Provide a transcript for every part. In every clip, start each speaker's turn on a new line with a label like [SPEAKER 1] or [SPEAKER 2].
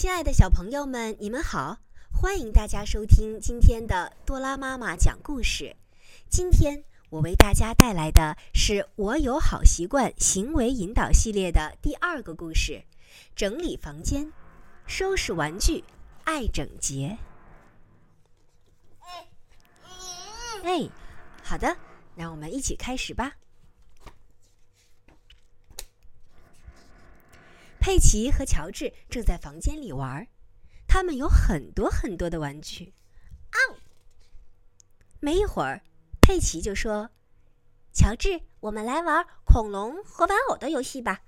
[SPEAKER 1] 亲爱的小朋友们，你们好！欢迎大家收听今天的多拉妈妈讲故事。今天我为大家带来的是《我有好习惯》行为引导系列的第二个故事：整理房间，收拾玩具，爱整洁。哎，好的，让我们一起开始吧。佩奇和乔治正在房间里玩，他们有很多很多的玩具。
[SPEAKER 2] 哦，
[SPEAKER 1] 没一会儿，佩奇就说：“乔治，我们来玩恐龙和玩偶的游戏吧。”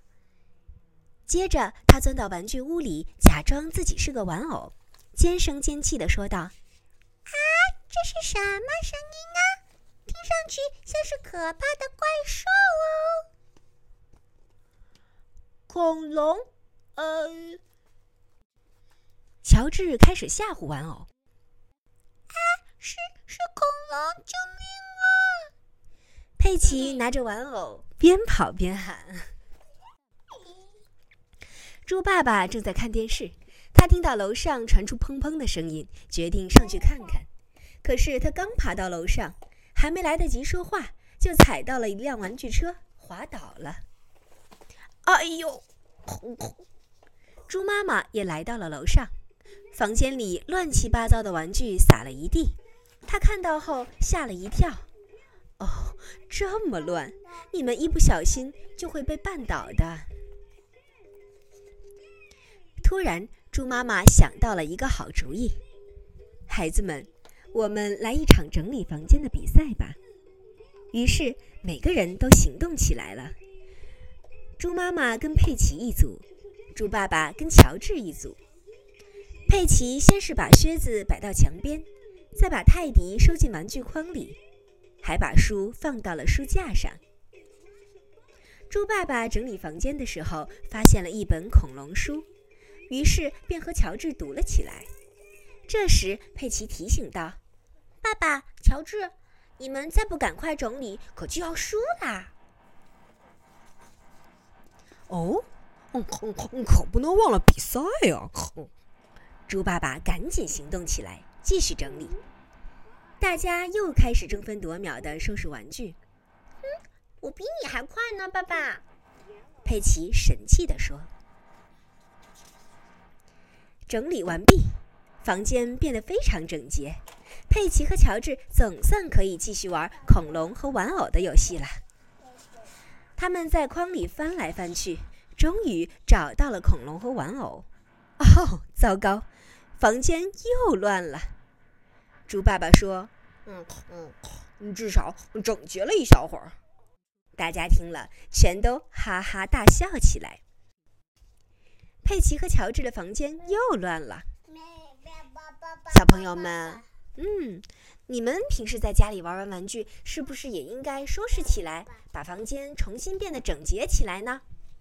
[SPEAKER 1] 接着，他钻到玩具屋里，假装自己是个玩偶，尖声尖气的说道：“
[SPEAKER 2] 啊，这是什么声音啊？听上去像是可怕的怪兽哦！”
[SPEAKER 3] 恐龙，呃，
[SPEAKER 1] 乔治开始吓唬玩偶。
[SPEAKER 2] 啊，是是恐龙，救命啊！
[SPEAKER 1] 佩奇拿着玩偶边跑边喊。猪爸爸正在看电视，他听到楼上传出砰砰的声音，决定上去看看。可是他刚爬到楼上，还没来得及说话，就踩到了一辆玩具车，滑倒了。
[SPEAKER 3] 哎呦！
[SPEAKER 1] 猪妈妈也来到了楼上，房间里乱七八糟的玩具撒了一地。她看到后吓了一跳：“哦，这么乱，你们一不小心就会被绊倒的。”突然，猪妈妈想到了一个好主意：“孩子们，我们来一场整理房间的比赛吧！”于是，每个人都行动起来了。猪妈妈跟佩奇一组，猪爸爸跟乔治一组。佩奇先是把靴子摆到墙边，再把泰迪收进玩具筐里，还把书放到了书架上。猪爸爸整理房间的时候，发现了一本恐龙书，于是便和乔治读了起来。这时，佩奇提醒道：“
[SPEAKER 2] 爸爸，乔治，你们再不赶快整理，可就要输啦！”
[SPEAKER 3] 哦，可可不能忘了比赛呀！
[SPEAKER 1] 猪爸爸赶紧行动起来，继续整理。大家又开始争分夺秒的收拾玩具。
[SPEAKER 2] 嗯，我比你还快呢，爸爸。
[SPEAKER 1] 佩奇神气地说。整理完毕，房间变得非常整洁。佩奇和乔治总算可以继续玩恐龙和玩偶的游戏了。他们在筐里翻来翻去，终于找到了恐龙和玩偶。哦，糟糕，房间又乱了。猪爸爸说：“
[SPEAKER 3] 嗯嗯，至少整洁了一小会儿。”
[SPEAKER 1] 大家听了，全都哈哈大笑起来。佩奇和乔治的房间又乱了。小朋友们，嗯你们平时在家里玩完玩具是不是也应该收拾起来把房间重新变得整洁起来呢？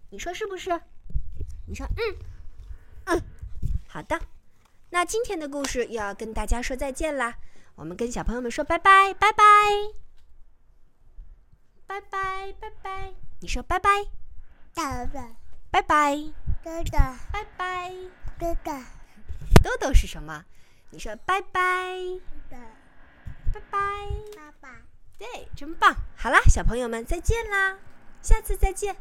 [SPEAKER 1] 你说是不是？你说嗯。嗯好的。那今天的故事又要跟大家说再见啦我们跟小朋友们说拜拜拜拜。拜拜拜拜。你说拜拜
[SPEAKER 2] 大儿
[SPEAKER 1] 拜拜。
[SPEAKER 2] 哥哥。
[SPEAKER 1] 拜拜。
[SPEAKER 2] 哥哥。
[SPEAKER 1] 豆豆是什么？你说拜拜。拜拜，
[SPEAKER 2] 拜拜。
[SPEAKER 1] 对，真棒！好啦，小朋友们再见啦，下次再见。